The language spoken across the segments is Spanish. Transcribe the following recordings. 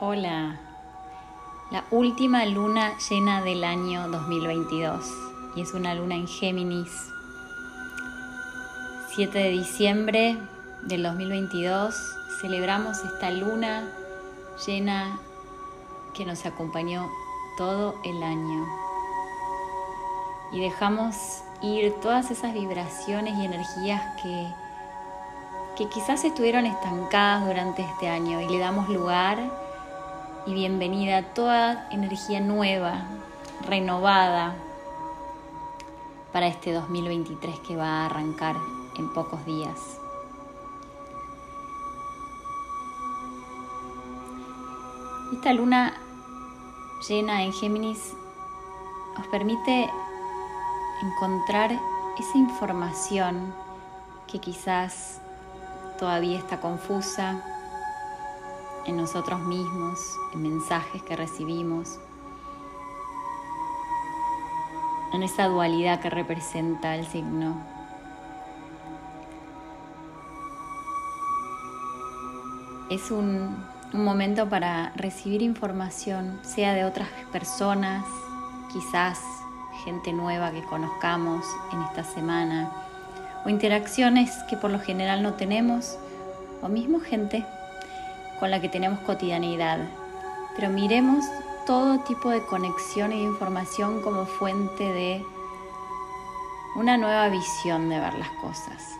Hola, la última luna llena del año 2022 y es una luna en Géminis. 7 de diciembre del 2022 celebramos esta luna llena que nos acompañó todo el año y dejamos ir todas esas vibraciones y energías que, que quizás estuvieron estancadas durante este año y le damos lugar y bienvenida a toda energía nueva, renovada para este 2023 que va a arrancar en pocos días. Esta luna llena en Géminis nos permite encontrar esa información que quizás todavía está confusa, en nosotros mismos, en mensajes que recibimos, en esa dualidad que representa el signo. Es un, un momento para recibir información, sea de otras personas, quizás gente nueva que conozcamos en esta semana, o interacciones que por lo general no tenemos, o mismo gente con la que tenemos cotidianidad, pero miremos todo tipo de conexión e información como fuente de una nueva visión de ver las cosas,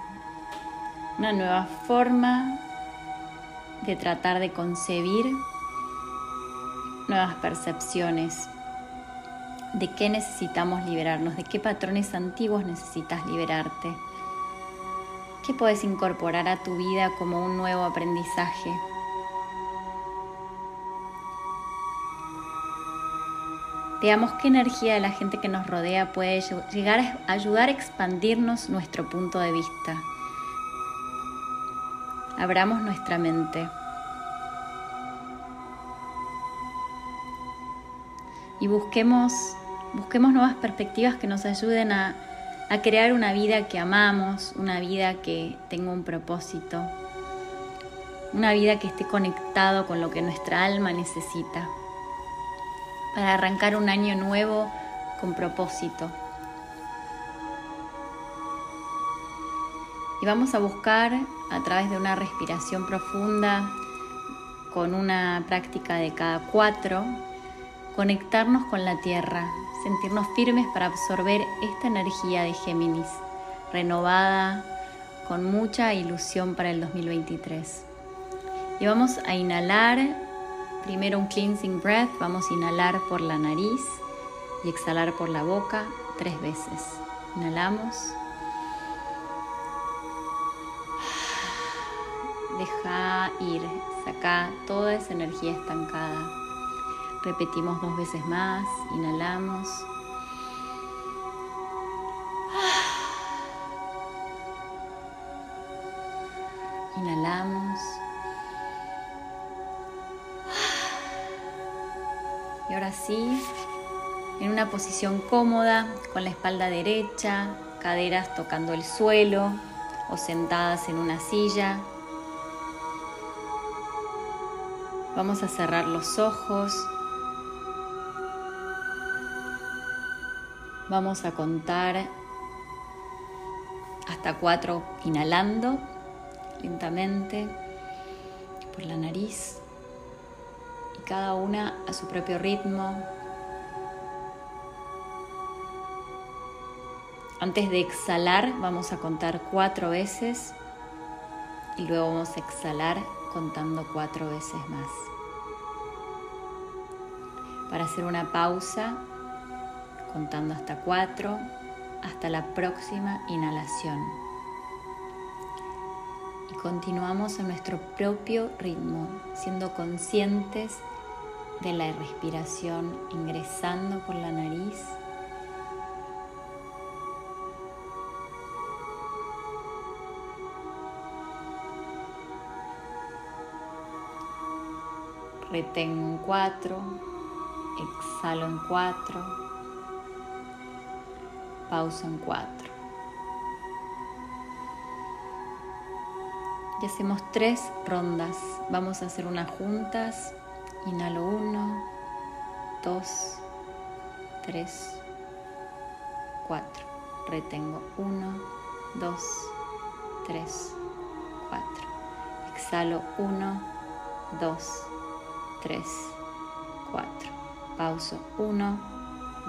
una nueva forma de tratar de concebir nuevas percepciones, de qué necesitamos liberarnos, de qué patrones antiguos necesitas liberarte, qué puedes incorporar a tu vida como un nuevo aprendizaje. Veamos qué energía de la gente que nos rodea puede llegar a ayudar a expandirnos nuestro punto de vista. Abramos nuestra mente. Y busquemos, busquemos nuevas perspectivas que nos ayuden a, a crear una vida que amamos, una vida que tenga un propósito, una vida que esté conectado con lo que nuestra alma necesita para arrancar un año nuevo con propósito. Y vamos a buscar a través de una respiración profunda, con una práctica de cada cuatro, conectarnos con la tierra, sentirnos firmes para absorber esta energía de Géminis, renovada, con mucha ilusión para el 2023. Y vamos a inhalar Primero un cleansing breath, vamos a inhalar por la nariz y exhalar por la boca tres veces. Inhalamos. Deja ir, saca toda esa energía estancada. Repetimos dos veces más, inhalamos. Inhalamos. Y ahora sí, en una posición cómoda, con la espalda derecha, caderas tocando el suelo o sentadas en una silla. Vamos a cerrar los ojos. Vamos a contar hasta cuatro inhalando lentamente por la nariz cada una a su propio ritmo. Antes de exhalar vamos a contar cuatro veces y luego vamos a exhalar contando cuatro veces más. Para hacer una pausa, contando hasta cuatro, hasta la próxima inhalación y continuamos a nuestro propio ritmo, siendo conscientes de la respiración ingresando por la nariz. Retengo en cuatro, exhalo en cuatro, pausa en cuatro. Y hacemos tres rondas. Vamos a hacer unas juntas Inhalo 1, 2, 3, 4. Retengo 1, 2, 3, 4. Exhalo 1, 2, 3, 4. Pauso 1,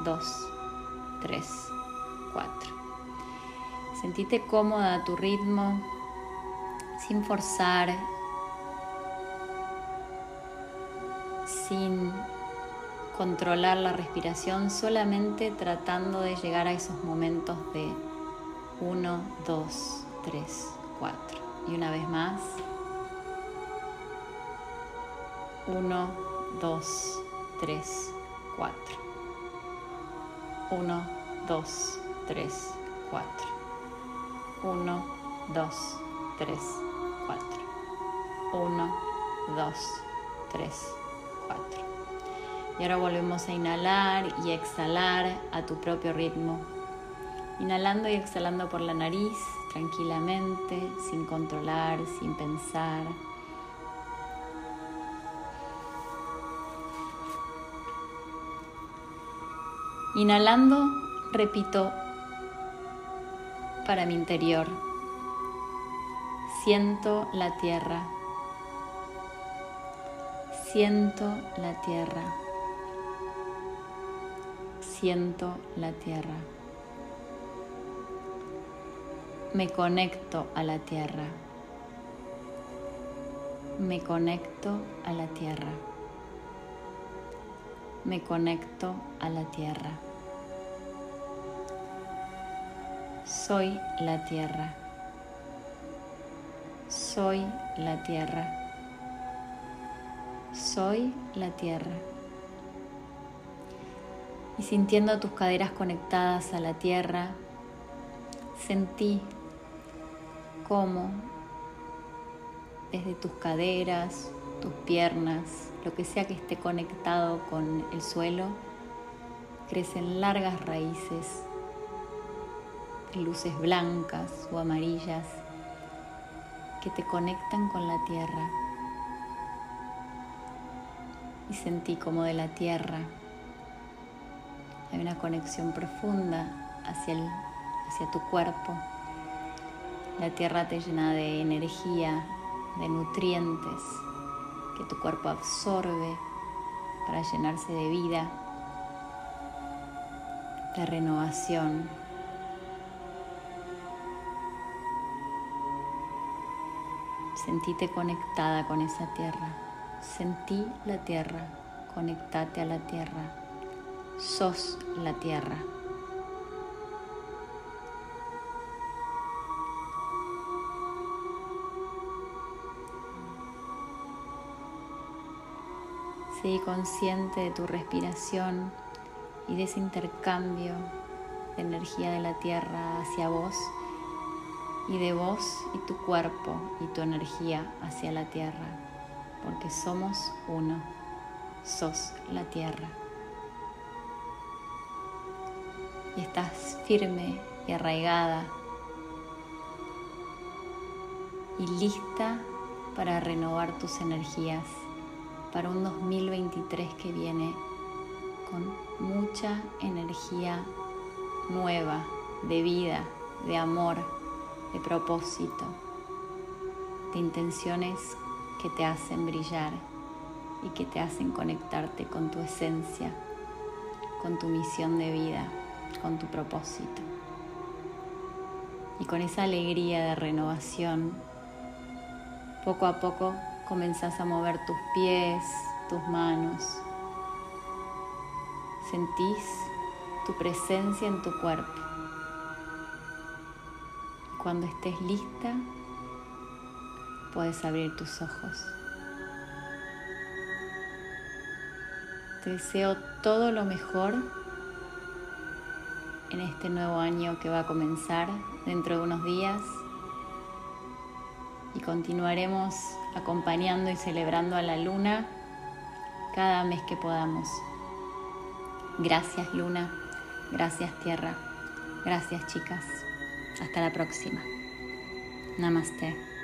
2, 3, 4. Sentite cómoda a tu ritmo, sin forzar, sin controlar la respiración, solamente tratando de llegar a esos momentos de 1, 2, 3, 4. Y una vez más. 1, 2, 3, 4. 1, 2, 3, 4. 1, 2, 3, 4. 1, 2, 3, 4. Y ahora volvemos a inhalar y exhalar a tu propio ritmo. Inhalando y exhalando por la nariz tranquilamente, sin controlar, sin pensar. Inhalando, repito para mi interior. Siento la tierra. Siento la tierra. Siento la tierra. Me conecto a la tierra. Me conecto a la tierra. Me conecto a la tierra. Soy la tierra. Soy la tierra. Soy la tierra. Y sintiendo tus caderas conectadas a la tierra, sentí cómo desde tus caderas, tus piernas, lo que sea que esté conectado con el suelo, crecen largas raíces luces blancas o amarillas que te conectan con la tierra. Y sentí como de la tierra hay una conexión profunda hacia, el, hacia tu cuerpo. La tierra te llena de energía, de nutrientes que tu cuerpo absorbe para llenarse de vida, de renovación, Sentite conectada con esa tierra. Sentí la tierra. Conectate a la tierra. Sos la tierra. Sé consciente de tu respiración y de ese intercambio de energía de la tierra hacia vos y de vos y tu cuerpo y tu energía hacia la tierra, porque somos uno, sos la tierra. Y estás firme y arraigada y lista para renovar tus energías para un 2023 que viene con mucha energía nueva, de vida, de amor, de propósito, de intenciones que te hacen brillar y que te hacen conectarte con tu esencia, con tu misión de vida, con tu propósito. Y con esa alegría de renovación, poco a poco comenzás a mover tus pies, tus manos. Sentís tu presencia en tu cuerpo cuando estés lista, puedes abrir tus ojos. Te deseo todo lo mejor en este nuevo año que va a comenzar dentro de unos días y continuaremos acompañando y celebrando a la luna cada mes que podamos. Gracias luna, gracias tierra, gracias chicas. Hasta la próxima. Namaste.